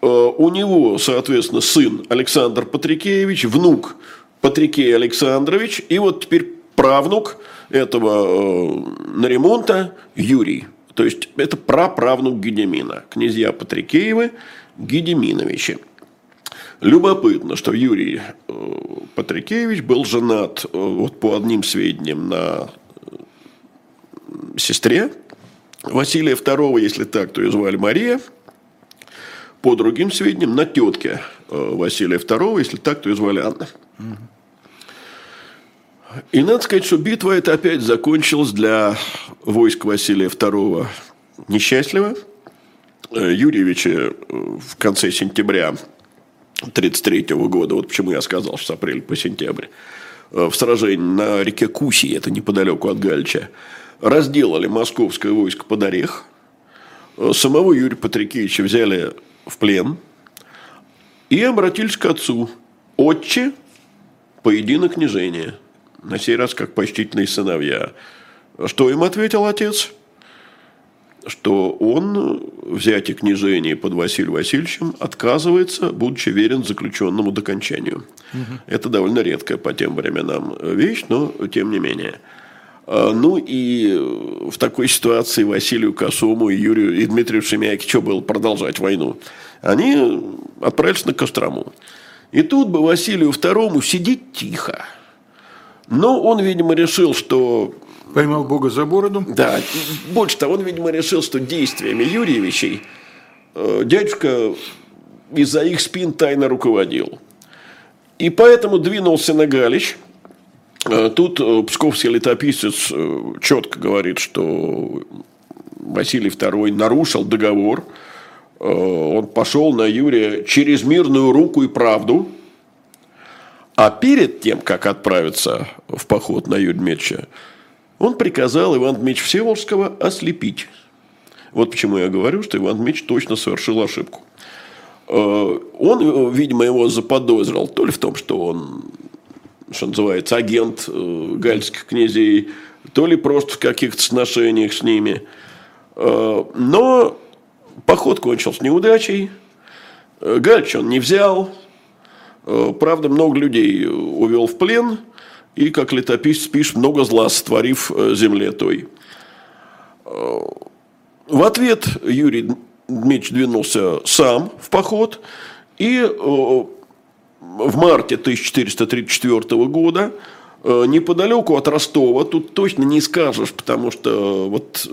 У него, соответственно, сын Александр Патрикеевич, внук Патрикей Александрович, и вот теперь правнук этого на ремонта Юрий. То есть это праправнук Гедемина. Князья Патрикеевы Гедеминовиче. Любопытно, что Юрий э, Патрикевич был женат, э, вот по одним сведениям, на э, сестре Василия II, если так, то ее звали Мария. По другим сведениям, на тетке Василия II, если так, то ее звали Анна. И надо сказать, что битва эта опять закончилась для войск Василия II несчастливо – Э, Юрьевича э, в конце сентября 1933 года, вот почему я сказал, что с апреля по сентябрь, э, в сражении на реке Куси, это неподалеку от Галича, разделали московское войско под орех. Самого Юрия Патрикевича взяли в плен и обратились к отцу. Отче, поединок княжения. На сей раз как почтительные сыновья. Что им ответил отец? что он взять и княжение под Василием Васильевичем отказывается, будучи верен заключенному до кончанию. Угу. Это довольно редкая по тем временам вещь, но тем не менее. А, ну и в такой ситуации Василию Косому и Юрию и Дмитрию Шемяке что было продолжать войну? Они отправились на Кострому. И тут бы Василию II сидеть тихо. Но он, видимо, решил, что Поймал Бога за бороду? Да. Больше того, он, видимо, решил, что действиями Юрьевичей э, дядюшка из-за их спин тайно руководил. И поэтому двинулся на Галич. Э, тут э, псковский летописец четко говорит, что Василий II нарушил договор. Он пошел на Юрия через мирную руку и правду. А перед тем, как отправиться в поход на Юрия Дмитриевича, он приказал Иван Дмитрич Всеволжского ослепить. Вот почему я говорю, что Иван Дмитрич точно совершил ошибку. Э, он, видимо, его заподозрил то ли в том, что он, что называется, агент э, гальских князей, то ли просто в каких-то сношениях с ними. Э, но поход кончился неудачей. Гальч он не взял. Правда, много людей увел в плен – и, как летописец пишет, много зла сотворив э, земле той. Э, в ответ Юрий Дмитриевич двинулся сам в поход, и э, в марте 1434 года неподалеку от Ростова, тут точно не скажешь, потому что вот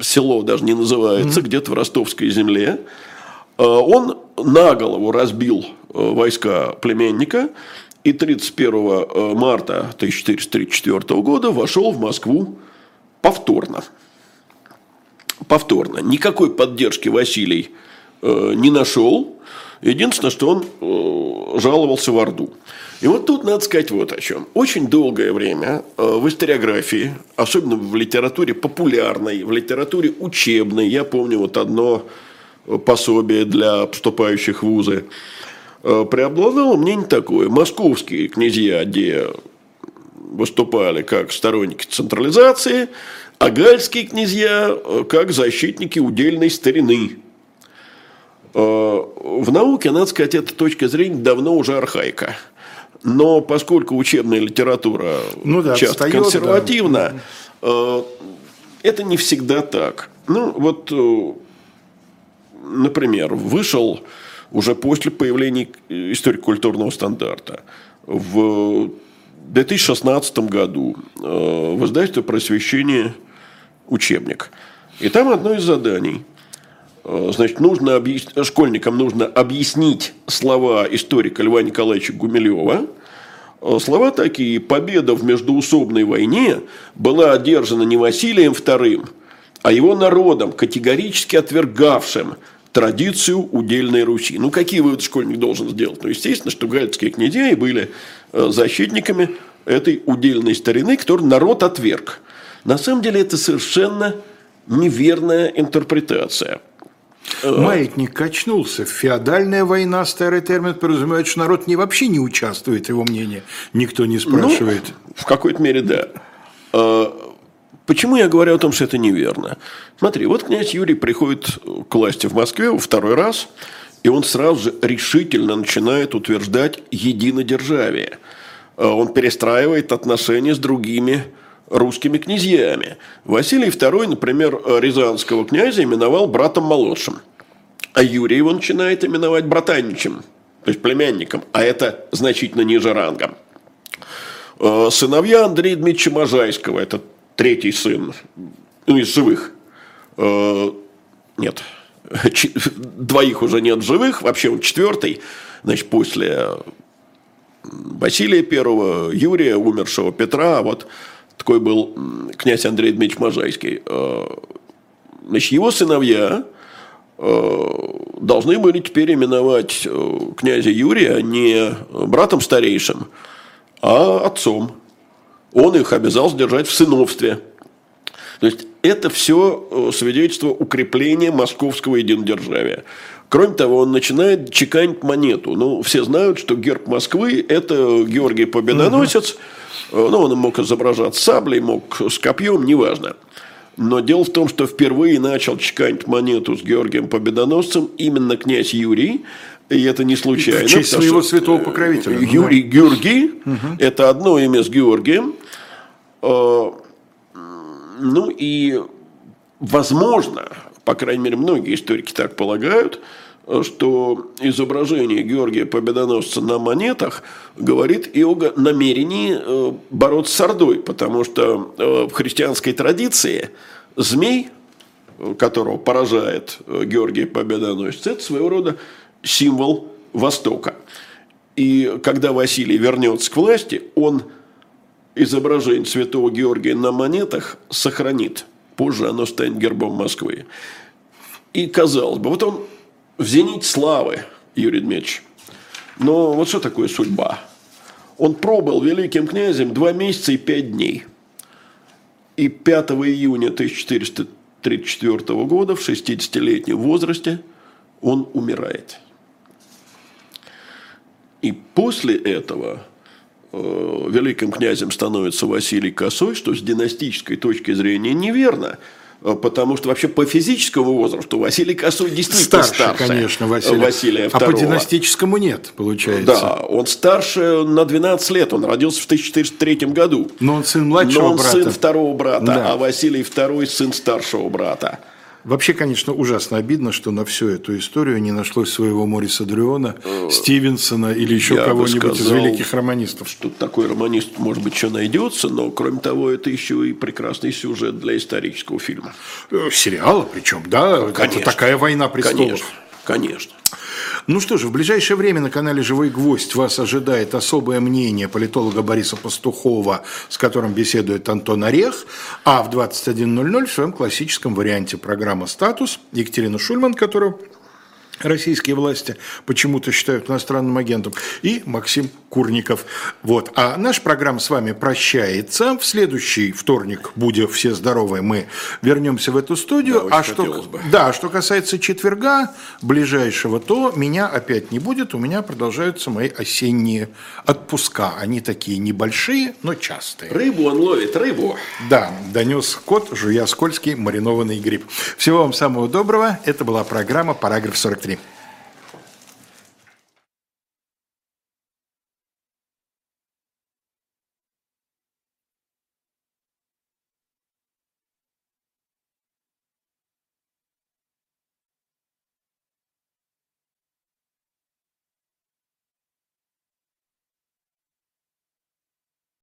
село даже не называется, mm-hmm. где-то в ростовской земле, он на голову разбил войска племенника и 31 э, марта 1434 года вошел в Москву повторно. Повторно. Никакой поддержки Василий э, не нашел. Единственное, что он э, жаловался в Орду. И вот тут надо сказать вот о чем. Очень долгое время в историографии, особенно в литературе популярной, в литературе учебной, я помню вот одно пособие для поступающих в вузы – Э, преобладало мнение такое. Московские князья, где выступали как сторонники централизации, а гальские князья э, как защитники удельной старины. Э, в науке, надо сказать, эта точка зрения давно уже архаика. Но поскольку учебная литература ну да, часто встает, консервативна, да. Э, это не всегда так. Ну, вот, например, вышел уже после появления историко-культурного стандарта в 2016 году в издательстве «Просвещение» учебник. И там одно из заданий. Э, значит, нужно объяс... школьникам нужно объяснить слова историка Льва Николаевича Гумилева. Э, слова такие. Победа в междуусобной войне была одержана не Василием II, а его народом, категорически отвергавшим традицию удельной Руси. Ну, какие выводы школьник должен сделать? Ну, естественно, что гальские князья были э, защитниками этой удельной старины, которую народ отверг. На самом деле это совершенно неверная интерпретация. Э, Маятник качнулся. Феодальная война, старый термин, подразумевает, что народ не, вообще не участвует его мнении. Никто не спрашивает. Ну, в какой-то мере, да. Э, почему я говорю о том, что это неверно? Смотри, вот князь Юрий приходит к власти в Москве во второй раз, и он сразу же решительно начинает утверждать единодержавие. Э, он перестраивает отношения с другими русскими князьями. Василий II, например, Рязанского князя именовал братом молодшим. А Юрий его начинает именовать братаничем, то есть племянником, а это значительно ниже рангом. Э, сыновья Андрея Дмитриевича Можайского, это третий сын, ну, из живых. Э, нет, двоих уже нет живых, вообще он четвертый, значит, после Василия Первого, Юрия, умершего Петра, а вот такой был князь Андрей Дмитриевич Можайский. Э, значит, его сыновья э, должны были теперь именовать э, князя Юрия не братом старейшим, а отцом. Он их обязал сдержать в сыновстве. То есть это все свидетельство укрепления московского единодержавия. Кроме того, он начинает чеканить монету. Ну, все знают, что герб Москвы – это Георгий Победоносец. Угу Э, ну, он мог изображать саблей, мог с копьем, неважно. Но дело в том, что впервые начал чеканить монету с Георгием Победоносцем именно князь Юрий, и это не случайно. В честь своего святого покровителя. Юрий да. Георгий угу. – это одно имя с Георгием. Э, ну и, возможно, по крайней мере, многие историки так полагают – что изображение Георгия Победоносца на монетах говорит и о намерении э, бороться с Ордой, потому что э, в христианской традиции змей, которого поражает э, Георгий Победоносец, это своего рода символ Востока. И когда Василий вернется к власти, он изображение святого Георгия на монетах сохранит. Позже оно станет гербом Москвы. И казалось бы, вот он в зените славы, Юрий Дмитриевич. Но вот что такое судьба? Он пробыл великим князем два месяца и пять дней. И 5 июня 1434 года в 60-летнем возрасте он умирает. И после этого великим князем становится Василий Косой, что с династической точки зрения неверно – Э, потому что вообще по физическому возрасту Василий Косой действительно старше, старше конечно, Василия. Василия II. А по династическому нет, получается. Да, он старше на 12 лет, он родился в 1403 году. Но он сын младшего Но он брата. сын второго брата, да. а Василий II сын старшего брата. Вообще, конечно, ужасно обидно, что на всю эту историю не нашлось своего Мориса Дриона, э, Стивенсона или еще кого-нибудь из великих романистов. Что такой романист, может быть, еще найдется, но, кроме того, это еще и прекрасный сюжет для исторического фильма. Э, сериала причем, да? Конечно. Это такая война престолов. Конечно, конечно. Ну что же, в ближайшее время на канале «Живой гвоздь» вас ожидает особое мнение политолога Бориса Пастухова, с которым беседует Антон Орех, а в 21.00 в своем классическом варианте программа «Статус» Екатерина Шульман, которую российские власти почему-то считают иностранным агентом, и Максим Курников. Вот. А наша программа с вами прощается. В следующий вторник, будем все здоровы, мы вернемся в эту студию. Да, а что, бы. да, что касается четверга ближайшего, то меня опять не будет. У меня продолжаются мои осенние отпуска. Они такие небольшие, но частые. Рыбу он ловит, рыбу. Да, донес кот, жуя скользкий маринованный гриб. Всего вам самого доброго. Это была программа «Параграф 43».